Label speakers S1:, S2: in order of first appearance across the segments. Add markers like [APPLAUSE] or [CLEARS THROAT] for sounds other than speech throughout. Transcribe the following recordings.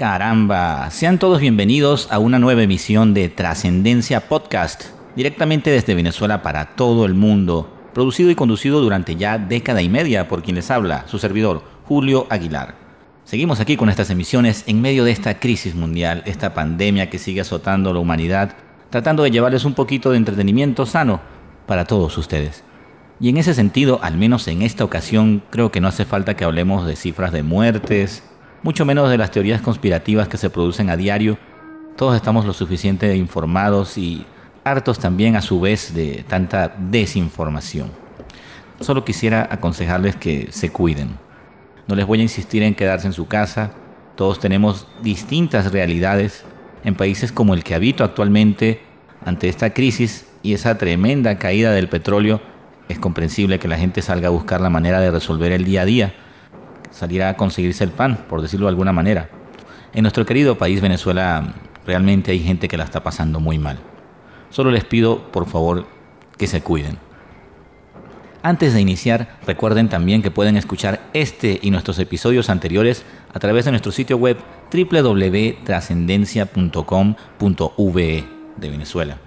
S1: Caramba, sean todos bienvenidos a una nueva emisión de Trascendencia Podcast, directamente desde Venezuela para todo el mundo, producido y conducido durante ya década y media por quien les habla, su servidor, Julio Aguilar. Seguimos aquí con estas emisiones en medio de esta crisis mundial, esta pandemia que sigue azotando a la humanidad, tratando de llevarles un poquito de entretenimiento sano para todos ustedes. Y en ese sentido, al menos en esta ocasión, creo que no hace falta que hablemos de cifras de muertes, mucho menos de las teorías conspirativas que se producen a diario. Todos estamos lo suficiente informados y hartos también a su vez de tanta desinformación. Solo quisiera aconsejarles que se cuiden. No les voy a insistir en quedarse en su casa. Todos tenemos distintas realidades. En países como el que habito actualmente, ante esta crisis y esa tremenda caída del petróleo, es comprensible que la gente salga a buscar la manera de resolver el día a día, salir a conseguirse el pan, por decirlo de alguna manera. En nuestro querido país Venezuela realmente hay gente que la está pasando muy mal. Solo les pido, por favor, que se cuiden. Antes de iniciar, recuerden también que pueden escuchar este y nuestros episodios anteriores a través de nuestro sitio web www.trascendencia.com.ve de Venezuela.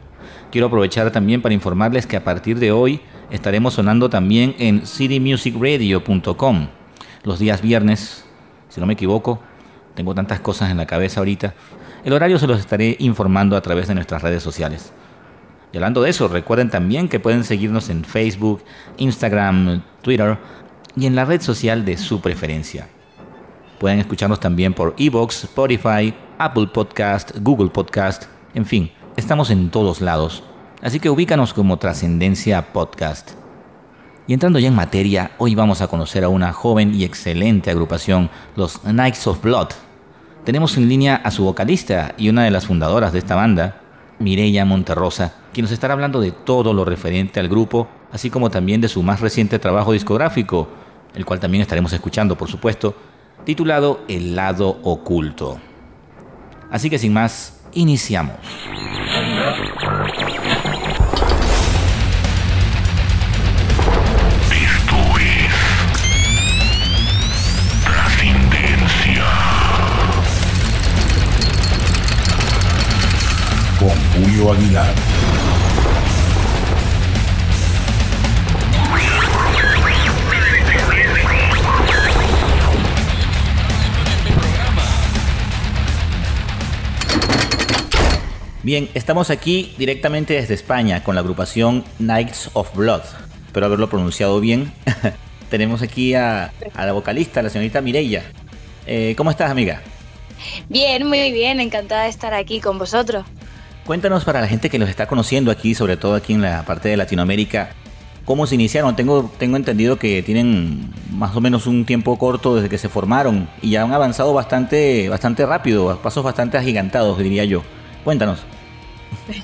S1: Quiero aprovechar también para informarles que a partir de hoy estaremos sonando también en citymusicradio.com los días viernes, si no me equivoco. Tengo tantas cosas en la cabeza ahorita. El horario se los estaré informando a través de nuestras redes sociales. Y hablando de eso, recuerden también que pueden seguirnos en Facebook, Instagram, Twitter y en la red social de su preferencia. Pueden escucharnos también por Evox, Spotify, Apple Podcast, Google Podcast, en fin, estamos en todos lados Así que ubícanos como Trascendencia Podcast. Y entrando ya en materia, hoy vamos a conocer a una joven y excelente agrupación, los Knights of Blood. Tenemos en línea a su vocalista y una de las fundadoras de esta banda, Mireya Monterrosa, quien nos estará hablando de todo lo referente al grupo, así como también de su más reciente trabajo discográfico, el cual también estaremos escuchando, por supuesto, titulado El lado oculto. Así que sin más, iniciamos.
S2: Julio Aguilar.
S1: Bien, estamos aquí directamente desde España con la agrupación Knights of Blood. Espero haberlo pronunciado bien. [LAUGHS] Tenemos aquí a, la vocalista, la señorita Mireya. Eh, ¿Cómo estás, amiga?
S3: Bien, muy bien, encantada de estar aquí con vosotros.
S1: Cuéntanos para la gente que los está conociendo aquí, sobre todo aquí en la parte de Latinoamérica, cómo se iniciaron. Tengo, tengo entendido que tienen más o menos un tiempo corto desde que se formaron y ya han avanzado bastante, bastante rápido, a pasos bastante agigantados, diría yo. Cuéntanos. [LAUGHS]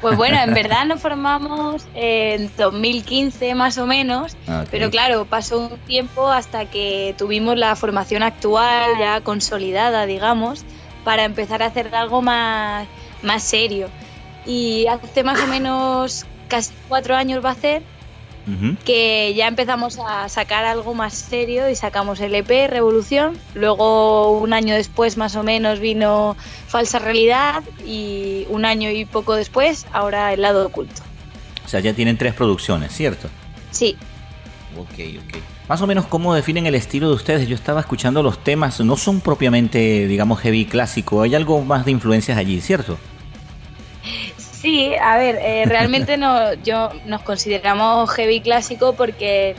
S3: Pues bueno, en verdad nos formamos en 2015 más o menos, pero claro, pasó un tiempo hasta que tuvimos la formación actual ya consolidada, digamos, para empezar a hacer algo más más serio. Y hace más o menos casi cuatro años va a ser que ya empezamos a sacar algo más serio y sacamos el EP Revolución. Luego, un año después, más o menos, vino Falsa Realidad y un año y poco después, ahora El Lado Oculto.
S1: O sea, ya tienen tres producciones, ¿cierto?
S3: Sí.
S1: Ok, ok. Más o menos, ¿cómo definen el estilo de ustedes? Yo estaba escuchando los temas, no son propiamente, digamos, heavy clásico, hay algo más de influencias allí, ¿cierto?
S3: Sí, a ver, eh, [LAUGHS] realmente no, yo nos consideramos heavy clásico porque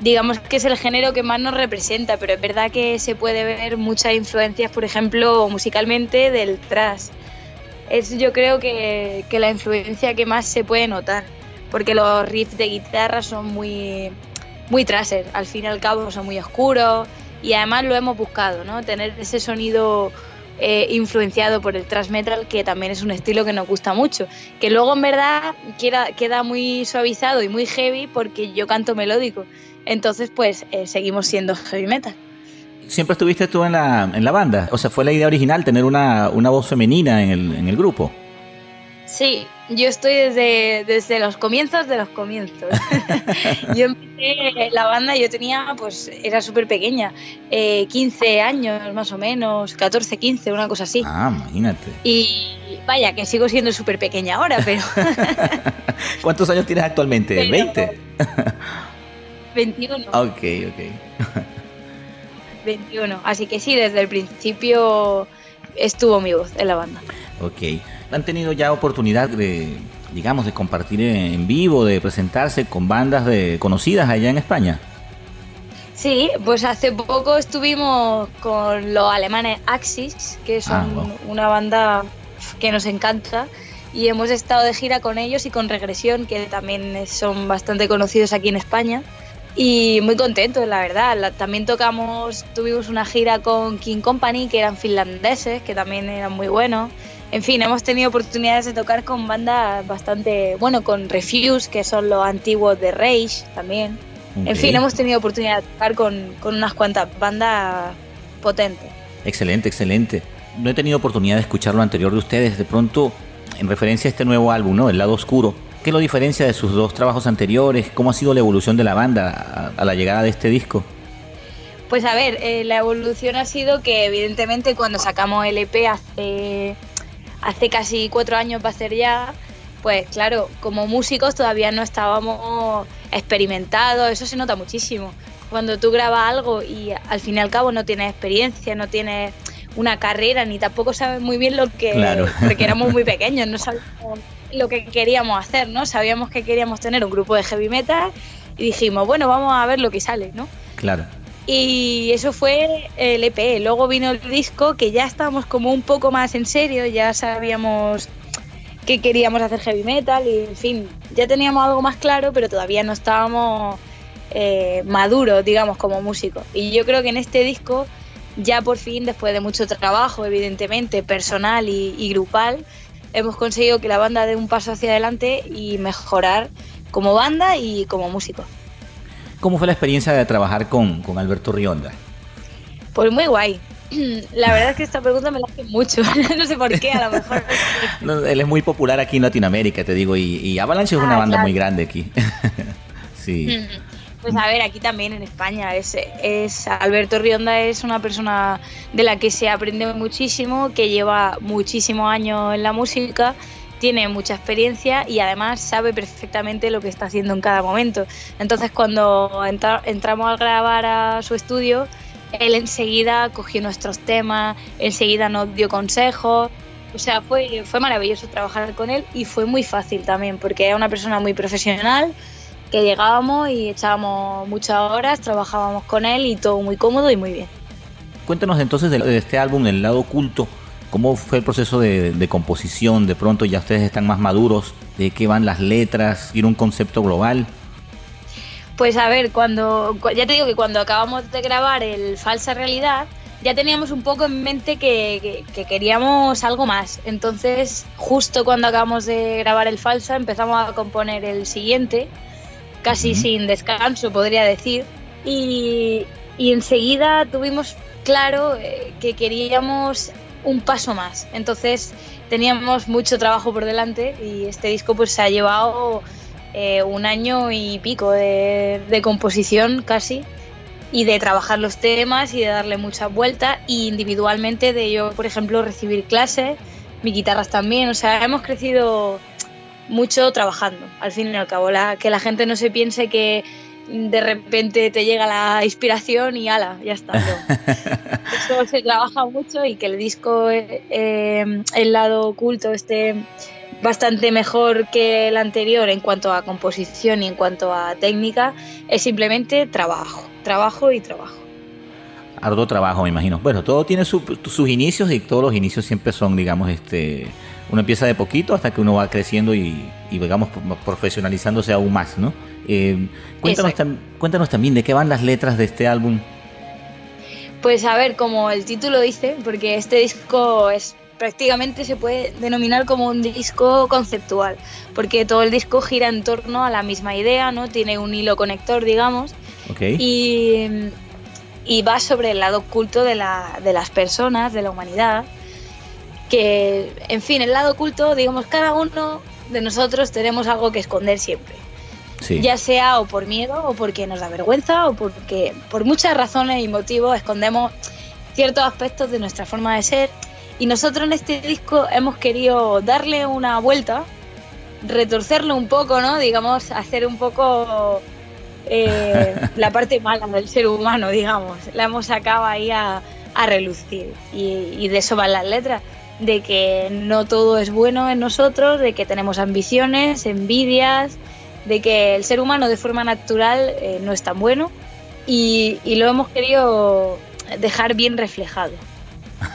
S3: digamos que es el género que más nos representa, pero es verdad que se puede ver muchas influencias, por ejemplo, musicalmente del thrash. Es yo creo que, que la influencia que más se puede notar, porque los riffs de guitarra son muy, muy trasher, al fin y al cabo son muy oscuros y además lo hemos buscado, ¿no? Tener ese sonido eh, influenciado por el thrash metal, que también es un estilo que nos gusta mucho. Que luego en verdad queda, queda muy suavizado y muy heavy porque yo canto melódico. Entonces, pues eh, seguimos siendo heavy metal.
S1: ¿Siempre estuviste tú en la, en la banda? O sea, ¿fue la idea original tener una, una voz femenina en el, en el grupo?
S3: Sí, yo estoy desde, desde los comienzos de los comienzos. [LAUGHS] yo empecé la banda, yo tenía, pues era súper pequeña, 15 eh, años más o menos, 14, 15, una cosa así.
S1: Ah, imagínate.
S3: Y vaya, que sigo siendo súper pequeña ahora, pero... [LAUGHS]
S1: ¿Cuántos años tienes actualmente? ¿20?
S3: 21. [LAUGHS]
S1: Ok, ok.
S3: 21. Así que sí, desde el principio estuvo mi voz en la banda.
S1: Ok. ¿Han tenido ya oportunidad de, digamos, de compartir en vivo, de presentarse con bandas de, conocidas allá en España?
S3: Sí, pues hace poco estuvimos con los alemanes Axis, que son ah, una banda que nos encanta, y hemos estado de gira con ellos y con Regresión, que también son bastante conocidos aquí en España y muy contentos, la verdad. también tocamos, tuvimos una gira con King Company, que eran finlandeses, que también eran muy buenos. En fin, hemos tenido oportunidades de tocar con bandas bastante, bueno, con Refuse, que son los antiguos de Rage también. En fin, hemos tenido oportunidad de tocar con, con unas cuantas bandas potentes.
S1: Excelente, excelente. No he tenido oportunidad de escuchar lo anterior de ustedes. De pronto, en referencia a este nuevo álbum, ¿no? El lado oscuro ¿Qué lo diferencia de sus dos trabajos anteriores? ¿Cómo ha sido la evolución de la banda a, la llegada de este disco?
S3: Pues a ver, eh, la evolución ha sido que evidentemente cuando sacamos el EP hace, hace casi cuatro años va a ser ya, pues claro, como músicos todavía no estábamos experimentados, eso se nota muchísimo. Cuando tú grabas algo y al fin y al cabo no tienes experiencia, no tienes una carrera, ni tampoco sabes muy bien lo que...
S1: Claro.
S3: Porque éramos muy [LAUGHS] pequeños, no sabíamos lo que queríamos hacer, ¿no? Sabíamos que queríamos tener un grupo de heavy metal y dijimos, bueno, vamos a ver lo que sale, ¿no?
S1: Claro.
S3: Y eso fue el EP. Luego vino el disco que ya estábamos como un poco más en serio, ya sabíamos que queríamos hacer heavy metal y, en fin, ya teníamos algo más claro, pero todavía no estábamos eh, maduros, digamos, como músicos. Y yo creo que en este disco, ya por fin, después de mucho trabajo, evidentemente, personal y grupal, hemos conseguido que la banda dé un paso hacia adelante y mejorar como banda y como músico.
S1: ¿Cómo fue la experiencia de trabajar con, Alberto Rionda?
S3: Pues muy guay. [CLEARS THROAT] La verdad es que esta pregunta me la hace mucho. [LAUGHS] no sé por qué, a lo mejor. [LAUGHS]
S1: él es muy popular aquí en Latinoamérica, te digo, y, Avalanche es una ah, banda muy grande aquí. [LAUGHS] sí.
S3: Mm. Pues a ver, aquí también en España es, es Alberto Rionda es una persona de la que se aprende muchísimo, que lleva muchísimos años en la música, tiene mucha experiencia y además sabe perfectamente lo que está haciendo en cada momento. Entonces cuando entramos a grabar a su estudio, él enseguida cogió nuestros temas, enseguida nos dio consejos. O sea, fue, fue maravilloso trabajar con él y fue muy fácil también, porque era una persona muy profesional, que llegábamos y echábamos muchas horas, trabajábamos con él y todo muy cómodo y muy bien.
S1: Cuéntanos entonces de, este álbum, El lado oculto, ¿cómo fue el proceso de, composición? De pronto ya ustedes están más maduros, ¿de qué van las letras? ¿Tiene un concepto global?
S3: Pues a ver, cuando ya te digo que cuando acabamos de grabar el Falsa Realidad, ya teníamos un poco en mente que, que, queríamos algo más. Entonces, justo cuando acabamos de grabar el Falsa, empezamos a componer el siguiente, casi sin descanso, podría decir. Y, enseguida tuvimos claro eh, que queríamos un paso más. Entonces teníamos mucho trabajo por delante y este disco pues se ha llevado eh, un año y pico de, de, composición casi y de trabajar los temas y de darle muchas vueltas y individualmente de yo, por ejemplo, recibir clases, mis guitarras también, o sea, hemos crecido mucho trabajando, al fin y al cabo. que la gente no se piense que de repente te llega la inspiración y ala, ya está. [LAUGHS] Eso se trabaja mucho y que el disco, eh, el lado oculto, esté bastante mejor que el anterior en cuanto a composición y en cuanto a técnica, es simplemente trabajo, trabajo y trabajo.
S1: Arduo trabajo, me imagino. Bueno, todo tiene sus inicios y todos los inicios siempre son, digamos, este uno empieza de poquito hasta que uno va creciendo y, digamos, profesionalizándose aún más, ¿no? Eh, cuéntanos, cuéntanos también de qué van las letras de este álbum.
S3: Pues a ver, como el título dice, porque este disco es prácticamente se puede denominar como un disco conceptual, porque todo el disco gira en torno a la misma idea, ¿no? Tiene un hilo conector, digamos, y, y, va sobre el lado oculto de, la, de las personas, de la humanidad, que, en fin, el lado oculto, digamos, cada uno de nosotros tenemos algo que esconder siempre. Ya sea o por miedo o porque nos da vergüenza o porque por muchas razones y motivos escondemos ciertos aspectos de nuestra forma de ser. Y nosotros en este disco hemos querido darle una vuelta, retorcerlo un poco, ¿no? Digamos, hacer un poco eh, [LAUGHS] la parte mala del ser humano, digamos. La hemos sacado ahí a, relucir. Y, de eso van las letras. De que no todo es bueno en nosotros, de que tenemos ambiciones, envidias, de que el ser humano de forma natural eh, no es tan bueno. Y, y lo hemos querido dejar bien reflejado.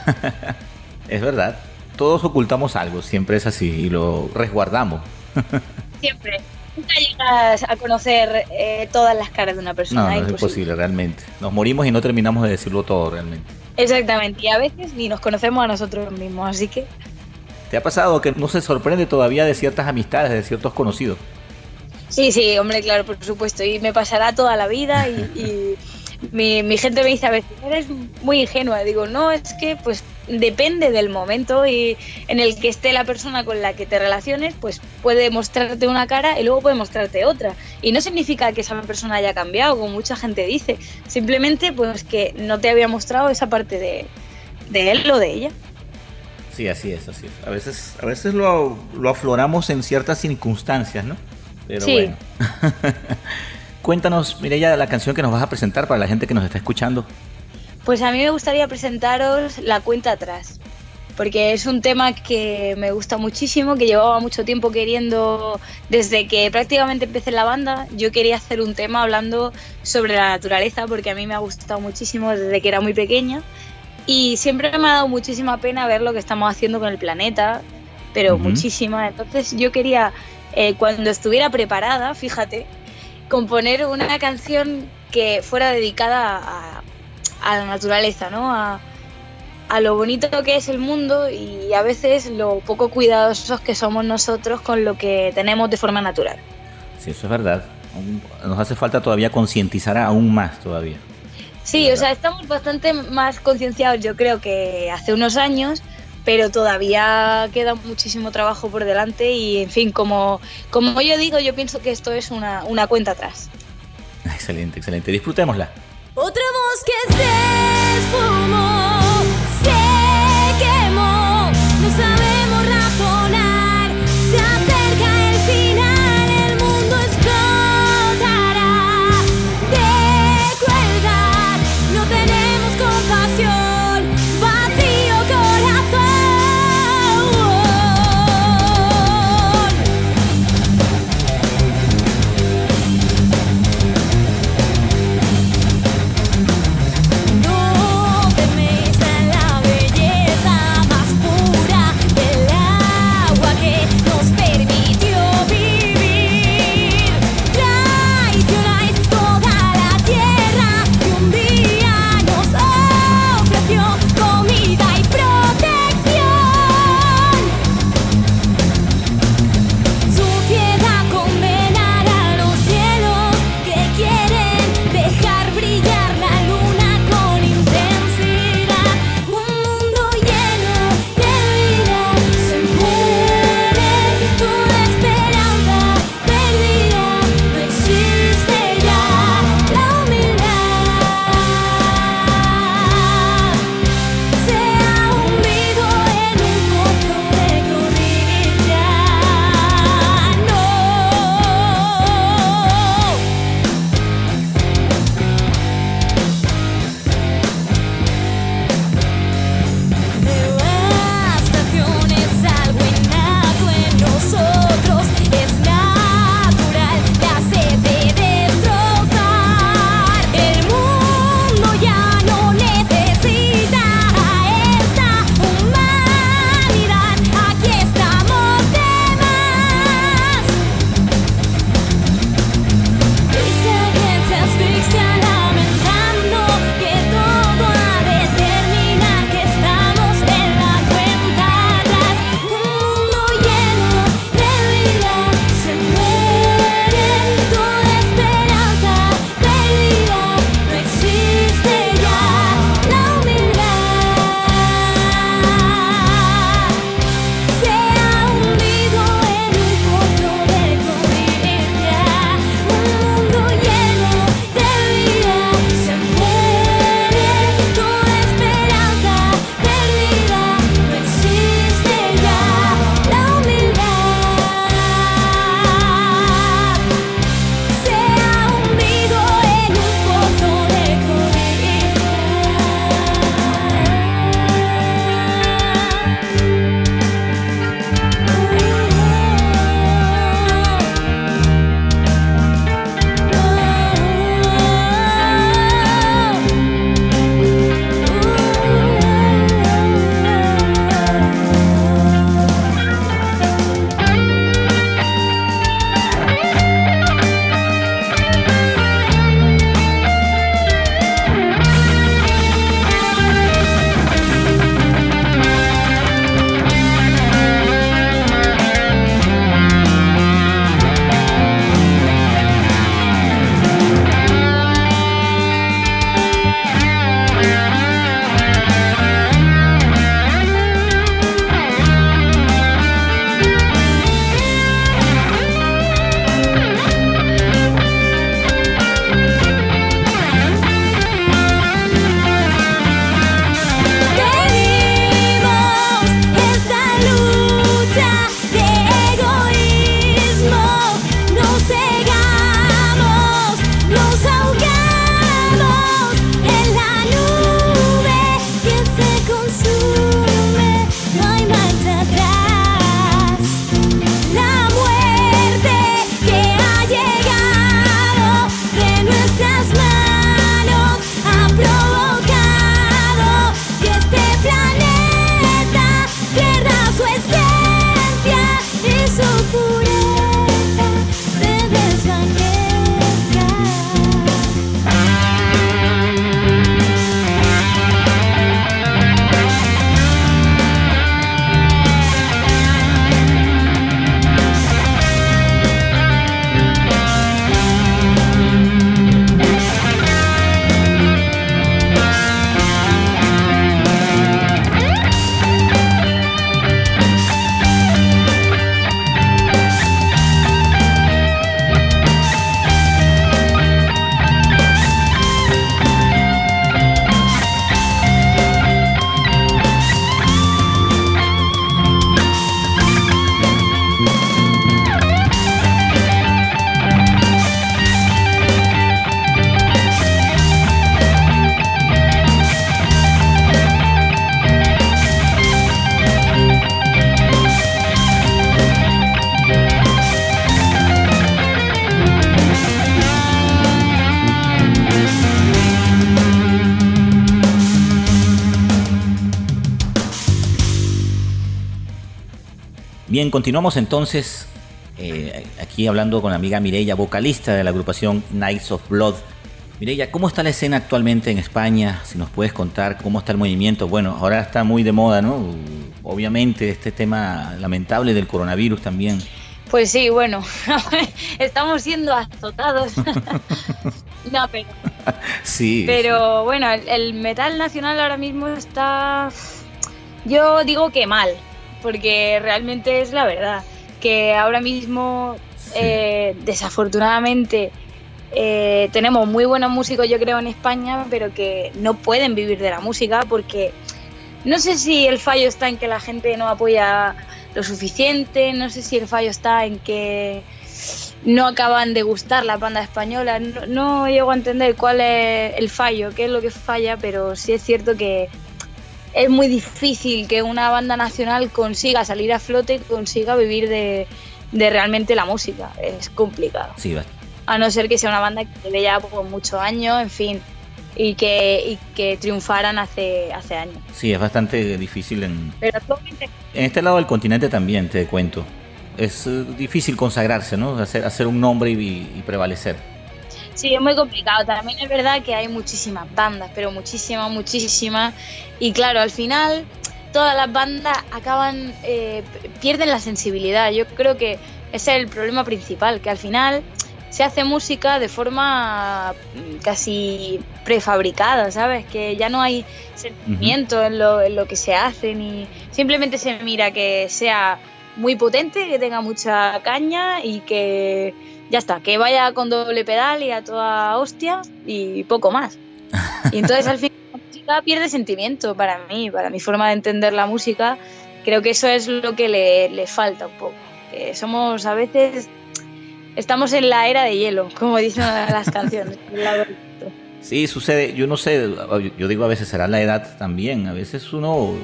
S3: [LAUGHS]
S1: es verdad. Todos ocultamos algo, siempre es así, y lo resguardamos. [LAUGHS]
S3: siempre nunca llegas a conocer eh, todas las caras de una persona.
S1: No, no es imposible, realmente. Nos morimos y no terminamos de decirlo todo realmente.
S3: Exactamente, y a veces ni nos conocemos a nosotros mismos, así que...
S1: ¿Te ha pasado que no se sorprende todavía de ciertas amistades, de ciertos conocidos?
S3: Sí, sí, hombre, claro, por supuesto, y me pasará toda la vida y [LAUGHS] mi, gente me dice a veces, eres muy ingenua. Digo, no, es que pues depende del momento y en el que esté la persona con la que te relaciones, pues puede mostrarte una cara y luego puede mostrarte otra. Y no significa que esa persona haya cambiado, como mucha gente dice. Simplemente pues que no te había mostrado esa parte de, él o de ella.
S1: Sí, así es, así es. A veces, a veces lo, lo afloramos en ciertas circunstancias, ¿no? Pero sí. bueno. [LAUGHS] Cuéntanos, Mireya, la canción que nos vas a presentar para la gente que nos está escuchando.
S3: Pues a mí me gustaría presentaros La cuenta atrás, porque es un tema que me gusta muchísimo, que llevaba mucho tiempo queriendo, desde que prácticamente empecé la banda, yo quería hacer un tema hablando sobre la naturaleza, porque a mí me ha gustado muchísimo desde que era muy pequeña. Y siempre me ha dado muchísima pena ver lo que estamos haciendo con el planeta, pero muchísima. Entonces yo quería, eh, cuando estuviera preparada, fíjate, componer una canción que fuera dedicada a, la naturaleza, ¿no? A, lo bonito que es el mundo y a veces lo poco cuidadosos que somos nosotros con lo que tenemos de forma natural.
S1: Sí, eso es verdad. Nos hace falta todavía concientizar aún más todavía.
S3: Sí, o sea, estamos bastante más concienciados yo creo que hace unos años, pero todavía queda muchísimo trabajo por delante y, en fin, como, como yo digo, yo pienso que esto es una, una cuenta atrás.
S1: Excelente, excelente. Disfrutémosla.
S4: Otra voz que se esfumó,
S1: Bien, continuamos entonces eh, aquí hablando con la amiga Mireia, vocalista de la agrupación Knights of Blood. Mireia, ¿cómo está la escena actualmente en España? Si nos puedes contar cómo está el movimiento. Bueno, ahora está muy de moda, ¿no? Obviamente este tema lamentable del coronavirus también.
S3: Pues sí, bueno, [LAUGHS] estamos siendo azotados. [LAUGHS] no, pero. [LAUGHS]
S1: Sí.
S3: Pero bueno, el, el metal nacional ahora mismo está. Yo digo que mal, porque realmente es la verdad. Que ahora mismo,
S1: Sí.
S3: eh, desafortunadamente, eh, tenemos muy buenos músicos, yo creo, en España, pero que no pueden vivir de la música porque no sé si el fallo está en que la gente no apoya lo suficiente, no sé si el fallo está en que no acaban de gustar las bandas españolas, no, no llego a entender cuál es el fallo, qué es lo que falla, pero sí es cierto que es muy difícil que una banda nacional consiga salir a flote, consiga vivir de, de realmente la música, es complicado
S1: Sí, va-
S3: a no ser que sea una banda que lleve ya por muchos años, en fin, y que, y que triunfaran hace, hace años.
S1: sí, es bastante difícil en,
S3: Pero actualmente
S1: en este lado del continente también, te cuento. Es eh, difícil consagrarse, ¿no? Hacer, hacer un nombre y, y prevalecer.
S3: Sí, es muy complicado. También es verdad que hay muchísimas bandas, pero muchísimas, muchísimas. Y claro, al final todas las bandas acaban, eh, pierden la sensibilidad. Yo creo que ese es el problema principal, que al final se hace música de forma mm, casi prefabricada, ¿sabes? Que ya no hay sentimiento en, lo, en lo que se hace, ni simplemente se mira que sea muy potente, que tenga mucha caña y que ya está, que vaya con doble pedal y a toda hostia y poco más. Y entonces al final la música pierde sentimiento para mí, para mi forma de entender la música. Creo que eso es lo que le, le falta un poco. Somos a veces, estamos en la era de hielo, como dicen las canciones.
S1: Sí, sucede, yo no sé, yo digo a veces será la edad también, a veces uno,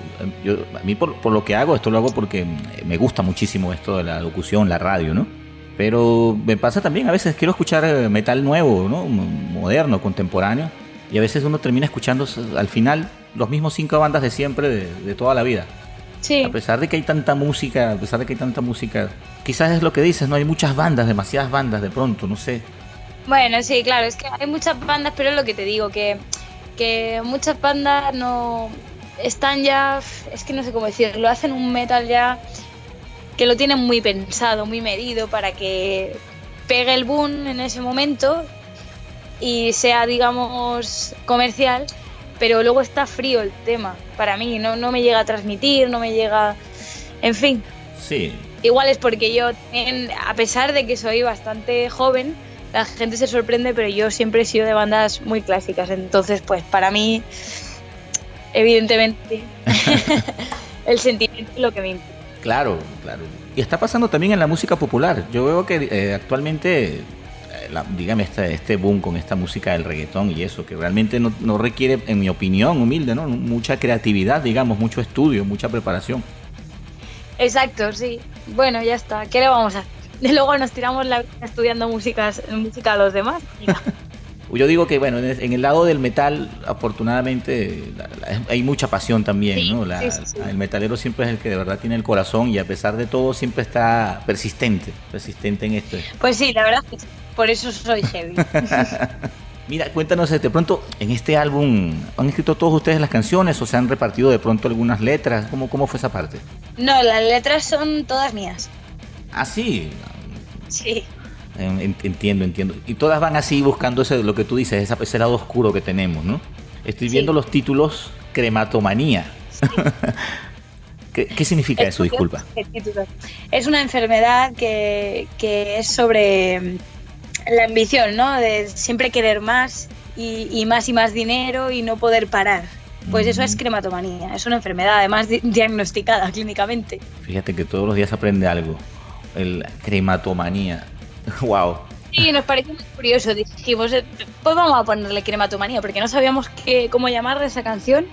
S1: yo, a mí por, por lo que hago, esto lo hago porque me gusta muchísimo esto de la locución, la radio, ¿no? Pero me pasa también, a veces quiero escuchar eh, metal nuevo, ¿no? Moderno, contemporáneo, y a veces uno termina escuchando al final los mismos cinco bandas de siempre, de, de toda la vida.
S3: Sí,
S1: A pesar de que hay tanta música, a pesar de que hay tanta música, quizás es lo que dices, ¿no? Hay muchas bandas, demasiadas bandas de pronto, no sé.
S3: Bueno, sí, claro, es que hay muchas bandas, pero es lo que te digo, que, que muchas bandas no están ya, es que no sé cómo decirlo, hacen un metal ya que lo tienen muy pensado, muy medido para que pegue el boom en ese momento y sea, digamos, comercial, pero luego está frío el tema para mí, no, no me llega a transmitir, no me llega, en fin,
S1: Sí,
S3: Igual es porque yo, a pesar de que soy bastante joven, la gente se sorprende, pero yo siempre he sido de bandas muy clásicas. Entonces, pues para mí, evidentemente, [LAUGHS] [LAUGHS] el sentimiento es lo que me importa.
S1: Claro, claro. Y está pasando también en la música popular. Yo veo que eh, actualmente, eh, la- dígame, este, este boom con esta música del reggaetón y eso, que realmente no, no requiere, en mi opinión humilde, ¿no? mucha creatividad, digamos, mucho estudio, mucha preparación.
S3: Exacto, sí. Bueno, ya está. ¿Qué le vamos a hacer? [LAUGHS] Luego nos tiramos la vida estudiando músicas, música a los demás. [LAUGHS]
S1: Yo digo que, bueno, en el, lado del metal, afortunadamente, la- la- hay mucha pasión también,
S3: Sí,
S1: ¿no? La-
S3: sí, sí, sí.
S1: El metalero siempre es el que de verdad tiene el corazón y a pesar de todo siempre está persistente, persistente en esto.
S3: Pues sí, la verdad por eso soy heavy. [LAUGHS]
S1: Mira, cuéntanos, de pronto, en este álbum, ¿han escrito todos ustedes las canciones o se han repartido de pronto algunas letras? ¿Cómo, cómo fue esa parte?
S3: No, las letras son todas mías.
S1: Ah, sí,
S3: Sí.
S1: En- en- entiendo, entiendo. Y todas van así buscando ese, lo que tú dices, esa- ese lado oscuro que tenemos, ¿no? Estoy
S3: Sí.
S1: viendo los títulos Crematomanía. [LAUGHS] ¿Qué, qué significa
S3: Es
S1: eso? Disculpa.
S3: Es una enfermedad que, que es sobre mm, la ambición, ¿no? De siempre querer más y, y más y más dinero y no poder parar. Pues eso es crematomanía, es una enfermedad además di- diagnosticada [LAUGHS] clínicamente.
S1: Fíjate que todos los días aprende algo. El crematomanía. [LAUGHS] wow.
S3: Y nos pareció muy curioso, dijimos, eh, pues vamos a ponerle crematomanía, porque no sabíamos qué, cómo llamarle esa canción.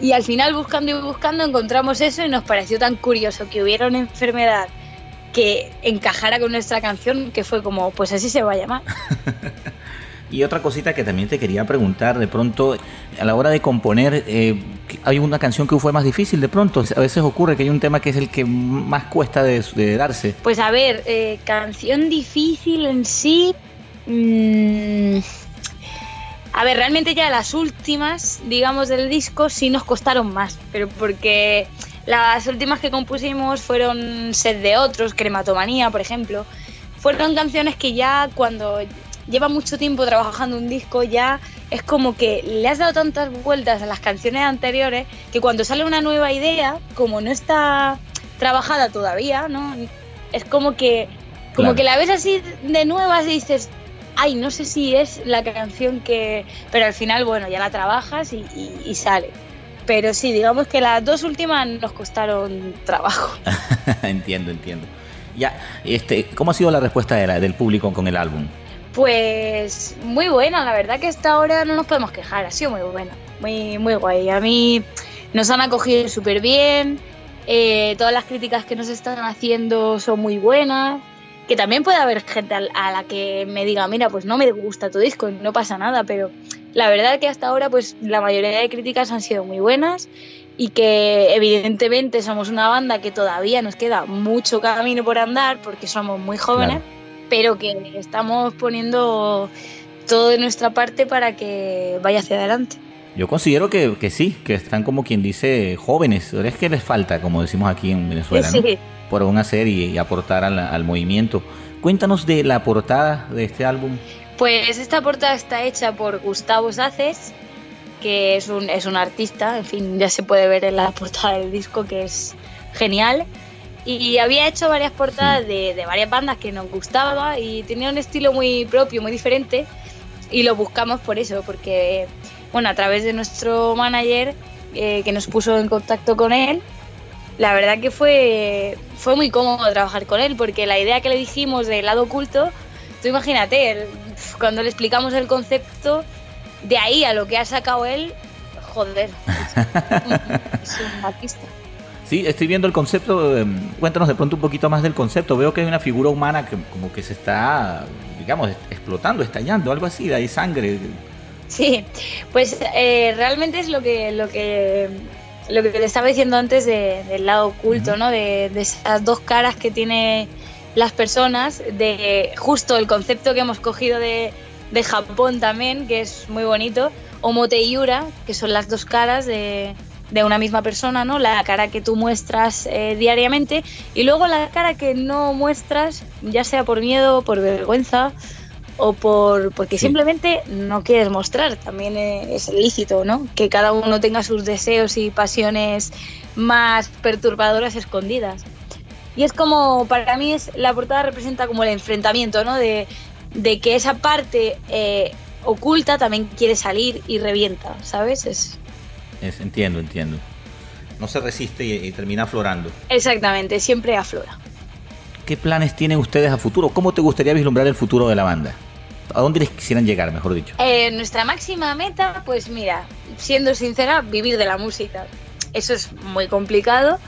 S3: Y al final, buscando y buscando, encontramos eso y nos pareció tan curioso que hubiera una enfermedad que encajara con nuestra canción, que fue como, pues así se va a llamar. [LAUGHS]
S1: Y otra cosita que también te quería preguntar, de pronto, a la hora de componer, eh, hay una canción que fue más difícil de pronto. A veces ocurre que hay un tema que es el que más cuesta de, darse.
S3: Pues a ver, eh, canción difícil en sí. mm, a ver, realmente ya las últimas, digamos, del disco sí nos costaron más, pero porque las últimas que compusimos fueron Sed de Otros, Crematomanía, por ejemplo. Fueron canciones que ya cuando lleva mucho tiempo trabajando un disco ya es como que le has dado tantas vueltas a las canciones anteriores que cuando sale una nueva idea, como no está trabajada todavía, ¿no? Es como que como
S1: Claro.
S3: que la ves así de nuevas y dices, ay, no sé si es la canción que... Pero al final, bueno, ya la trabajas y, y- y sale. Pero sí, digamos que las dos últimas nos costaron trabajo. [LAUGHS]
S1: entiendo, entiendo. Ya, este, ¿cómo ha sido la respuesta de la- del público con el álbum?
S3: Pues muy buena, la verdad que hasta ahora no nos podemos quejar, ha sido muy buena, muy, muy guay. A mí nos han acogido súper bien, eh, todas las críticas que nos están haciendo son muy buenas, que también puede haber gente a la que me diga, mira, pues no me gusta tu disco, no pasa nada, pero la verdad que hasta ahora pues la mayoría de críticas han sido muy buenas y que evidentemente somos una banda que todavía nos queda mucho camino por andar porque somos muy jóvenes. Pero que estamos poniendo todo de nuestra parte para que vaya hacia adelante.
S1: Yo considero que, que sí, que están como quien dice jóvenes. Es que les falta, como decimos aquí en Venezuela, ¿no?
S3: Sí.
S1: por aún hacer y, y aportar al, al movimiento. Cuéntanos de la portada de este álbum.
S3: Pues esta portada está hecha por Gustavo Saces, que es un, es un artista, en fin, ya se puede ver en la [LAUGHS] portada del disco que es genial. Y había hecho varias portadas de, de varias bandas que nos gustaba y tenía un estilo muy propio, muy diferente. Y lo buscamos por eso, porque, bueno, a través de nuestro manager eh, que nos puso en contacto con él, la verdad que fue, fue muy cómodo trabajar con él, porque la idea que le dijimos del lado oculto, tú imagínate, el- cuando le explicamos el concepto, de ahí a lo que ha sacado él, joder, [LAUGHS] es un artista.
S1: Sí, estoy viendo el concepto. eh, cuéntanos de pronto un poquito más del concepto. Veo que hay una figura humana que como que se está, digamos, explotando, estallando, algo así. Hay sangre.
S3: Sí, pues eh, realmente es lo que, lo que lo que te estaba diciendo antes de- del lado oculto. ¿no? De, de esas dos caras que tiene las personas, de justo el concepto que hemos cogido de, de Japón también, que es muy bonito, Omote y Yura, que son las dos caras de, de una misma persona, ¿no? La cara que tú muestras eh, diariamente y luego la cara que no muestras, ya sea por miedo, por vergüenza o por porque
S1: Sí.
S3: simplemente no quieres mostrar. También eh, es lícito, ¿no? Que cada uno tenga sus deseos y pasiones más perturbadoras escondidas. Y es como, para mí, es, la portada representa como el enfrentamiento, ¿no? De, de que esa parte eh, oculta también quiere salir y revienta, ¿sabes? Es,
S1: Es- entiendo, entiendo. No se resiste y, y termina aflorando.
S3: exactamente, siempre aflora.
S1: ¿Qué planes tienen ustedes a futuro? ¿Cómo te gustaría vislumbrar el futuro de la banda? ¿A dónde les quisieran llegar, mejor dicho?
S3: Eh, nuestra máxima meta, pues mira, siendo sincera, vivir de la música. Eso es muy complicado,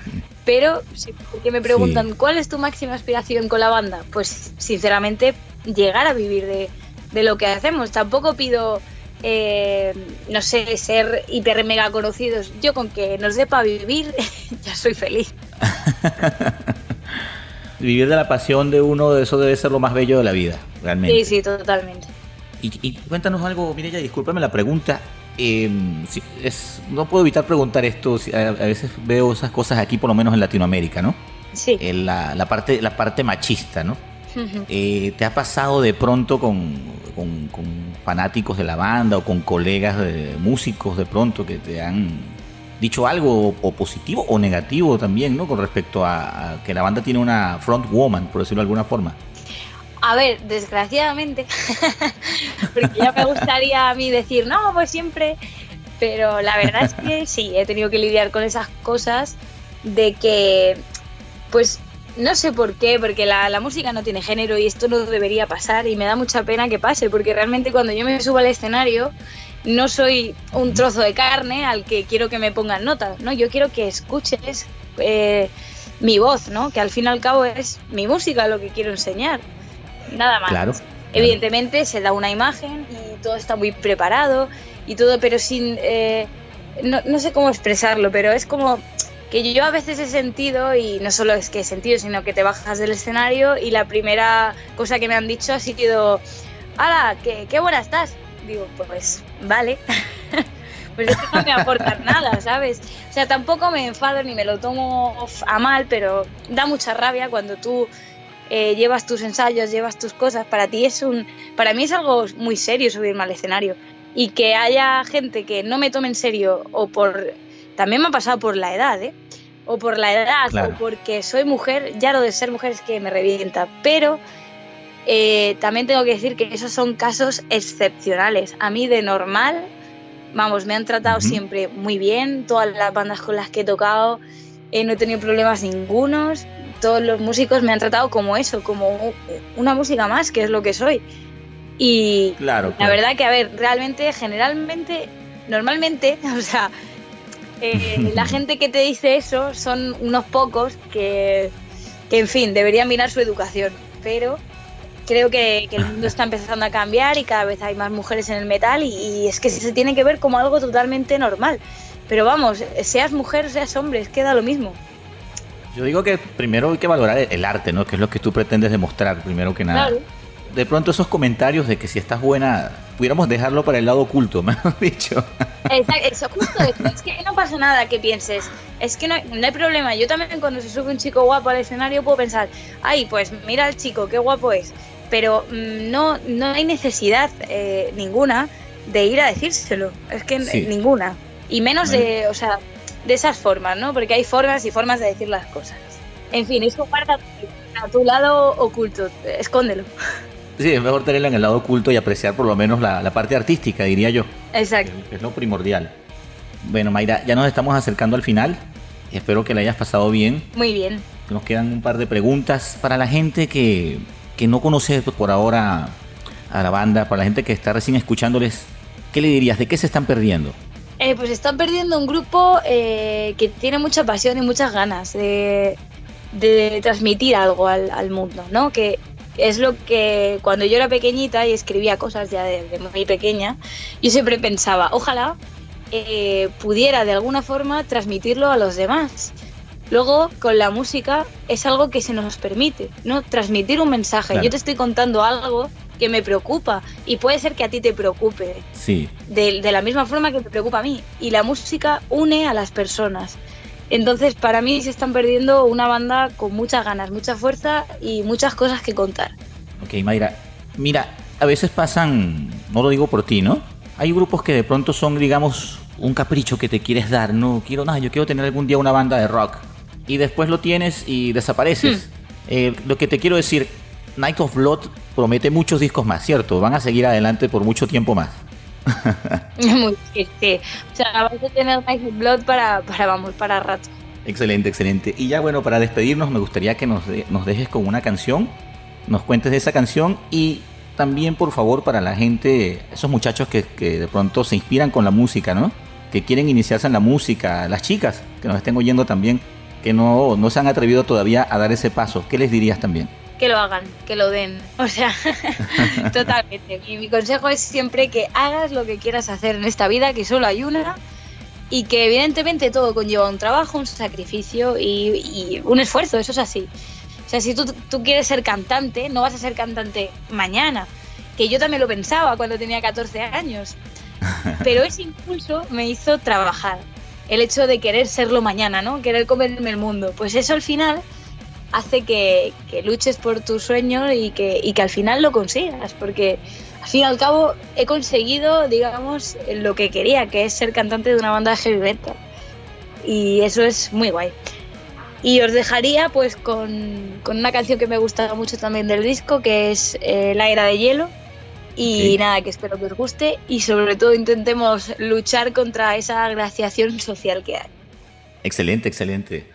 S3: pero si porque me preguntan
S1: Sí.
S3: cuál es tu máxima aspiración con la banda, pues sinceramente llegar a vivir de, de lo que hacemos. Tampoco pido, eh, no sé, ser hiper mega conocidos. Yo con que nos sepa vivir, [LAUGHS] ya soy feliz. [LAUGHS]
S1: Vivir de la pasión de uno, eso debe ser lo más bello de la vida, realmente.
S3: Sí, sí, totalmente.
S1: Y, y cuéntanos algo, Mireya, discúlpame la pregunta. eh, si- es, no puedo evitar preguntar esto, si- a, a veces veo esas cosas aquí, por lo menos en Latinoamérica, ¿no?
S3: Sí.
S1: Eh, la, la parte, la parte machista, ¿no? Eh, ¿Te ha pasado de pronto con, con- con fanáticos de la banda o con colegas de músicos de pronto que te han dicho algo o positivo o negativo también, ¿no? Con respecto a, a que la banda tiene una front woman, por decirlo de alguna forma.
S3: A ver, desgraciadamente, [LAUGHS] porque ya me gustaría a mí decir, no, pues siempre, pero la verdad es que sí, he tenido que lidiar con esas cosas de que, pues, no sé por qué, porque la, la música no tiene género y esto no debería pasar y me da mucha pena que pase, porque realmente cuando yo me subo al escenario no soy un trozo de carne al que quiero que me pongan notas, ¿no? Yo quiero que escuches eh, mi voz, ¿no? Que al fin y al cabo es mi música lo que quiero enseñar. Nada más.
S1: Claro.
S3: Evidentemente se da una imagen y todo está muy preparado y todo, pero sin eh, no, no sé cómo expresarlo, pero es como que yo a veces he sentido, y no solo es que he sentido, sino que te bajas del escenario y la primera cosa que me han dicho ha sido, ¡Hala, qué, qué buena estás! Digo, pues vale. [LAUGHS] pues es que no me aportan nada, ¿sabes? O sea, tampoco me enfado ni me lo tomo a mal, pero da mucha rabia cuando tú eh, llevas tus ensayos, llevas tus cosas. Para ti es un, para mí es algo muy serio subirme al escenario y que haya gente que no me tome en serio o por, también me ha pasado por la edad, ¿eh? O por la edad
S1: Claro.
S3: o porque soy mujer, ya lo de ser mujer es que me revienta, pero eh, también tengo que decir que esos son casos excepcionales. A mí de normal, vamos, me han tratado siempre muy bien, todas las bandas con las que he tocado, eh, no he tenido problemas ningunos, todos los músicos me han tratado como eso, como una música más, que es lo que soy. Y
S1: Claro,
S3: la
S1: claro.
S3: verdad que, a ver, realmente, generalmente, normalmente, [LAUGHS] o sea, eh, la gente que te dice eso son unos pocos que, que, en fin, deberían mirar su educación. Pero creo que, que el mundo está empezando a cambiar y cada vez hay más mujeres en el metal y, y es que se tiene que ver como algo totalmente normal. Pero vamos, seas mujer o seas hombre, es que da lo mismo.
S1: Yo digo que primero hay que valorar el, arte, ¿no? Que es lo que tú pretendes demostrar, primero que nada.
S3: Claro.
S1: De pronto esos comentarios de que si estás buena, pudiéramos dejarlo para el lado oculto, [LAUGHS] me has dicho.
S3: Exacto, eso, justo. Es que no pasa nada que pienses. Es que no hay, no hay problema. Yo también cuando se sube un chico guapo al escenario puedo pensar, ay, pues mira al chico, qué guapo es. Pero mm, no, no hay necesidad eh, ninguna de ir a decírselo. Es que
S1: Sí.
S3: ninguna. Y menos de, o sea, de esas formas, ¿no? Porque hay formas y formas de decir las cosas. En fin, eso guarda a tu lado oculto. Escóndelo.
S1: Sí, es mejor tenerla en el lado oculto y apreciar por lo menos la, la parte artística, diría yo.
S3: Exacto.
S1: que es lo primordial. Bueno, Mayra, ya nos estamos acercando al final. Espero que la hayas pasado bien.
S3: Muy bien.
S1: Nos quedan un par de preguntas para la gente que, que no conoce por ahora a la banda, para la gente que está recién escuchándoles. ¿Qué le dirías? ¿De qué se están perdiendo?
S3: Eh, pues están perdiendo un grupo eh, que tiene mucha pasión y muchas ganas de, de transmitir algo al, al mundo, ¿no? Que es lo que cuando yo era pequeñita y escribía cosas ya desde muy pequeña, yo siempre pensaba, ojalá eh, pudiera de alguna forma transmitirlo a los demás. Luego, con la música es algo que se nos permite, ¿no? Transmitir un mensaje.
S1: Claro.
S3: Yo te estoy contando algo que me preocupa y puede ser que a ti te preocupe,
S1: Sí,
S3: de, de la misma forma que me preocupa a mí. Y la música une a las personas. Entonces, para mí se están perdiendo una banda con muchas ganas, mucha fuerza y muchas cosas que contar.
S1: ok, Mayra. Mira, a veces pasan, no lo digo por ti, ¿no? Hay grupos que de pronto son, digamos, un capricho que te quieres dar, ¿no? Quiero, nada, yo quiero tener algún día una banda de rock. Y después lo tienes y desapareces. Eh, lo que te quiero decir, Night of Blood promete muchos discos más, ¿cierto? Van a seguir adelante por mucho tiempo más. [LAUGHS]
S3: Muy triste. O sea, vas a tener of Blood para, para, vamos, para rato.
S1: Excelente, excelente. Y ya bueno, para despedirnos me gustaría que nos, nos dejes con una canción, nos cuentes de esa canción y también por favor para la gente, esos muchachos que, que de pronto se inspiran con la música, ¿no? Que quieren iniciarse en la música, las chicas que nos estén oyendo también, que no, no se han atrevido todavía a dar ese paso. ¿Qué les dirías también?
S3: Que lo hagan, que lo den. O sea, [LAUGHS] totalmente. Y mi consejo es siempre que hagas lo que quieras hacer en esta vida, que solo hay una. Y que evidentemente todo conlleva un trabajo, un sacrificio y, y un esfuerzo, eso es así. O sea, si tú, tú quieres ser cantante, no vas a ser cantante mañana. Que yo también lo pensaba cuando tenía 14 años. [LAUGHS] Pero ese impulso me hizo trabajar. El hecho de querer serlo mañana, ¿no? Querer comerme el mundo. Pues eso al final hace que, que luches por tu sueño y que, y que al final lo consigas. Porque al fin y al cabo he conseguido, digamos, lo que quería, que es ser cantante de una banda de heavy metal. Y eso es muy guay. Y os dejaría pues con, con una canción que me gusta mucho también del disco, que es eh, La Era de Hielo. Y nada, que espero que os guste y sobre todo intentemos luchar contra esa glaciación social que hay.
S1: Excelente, excelente.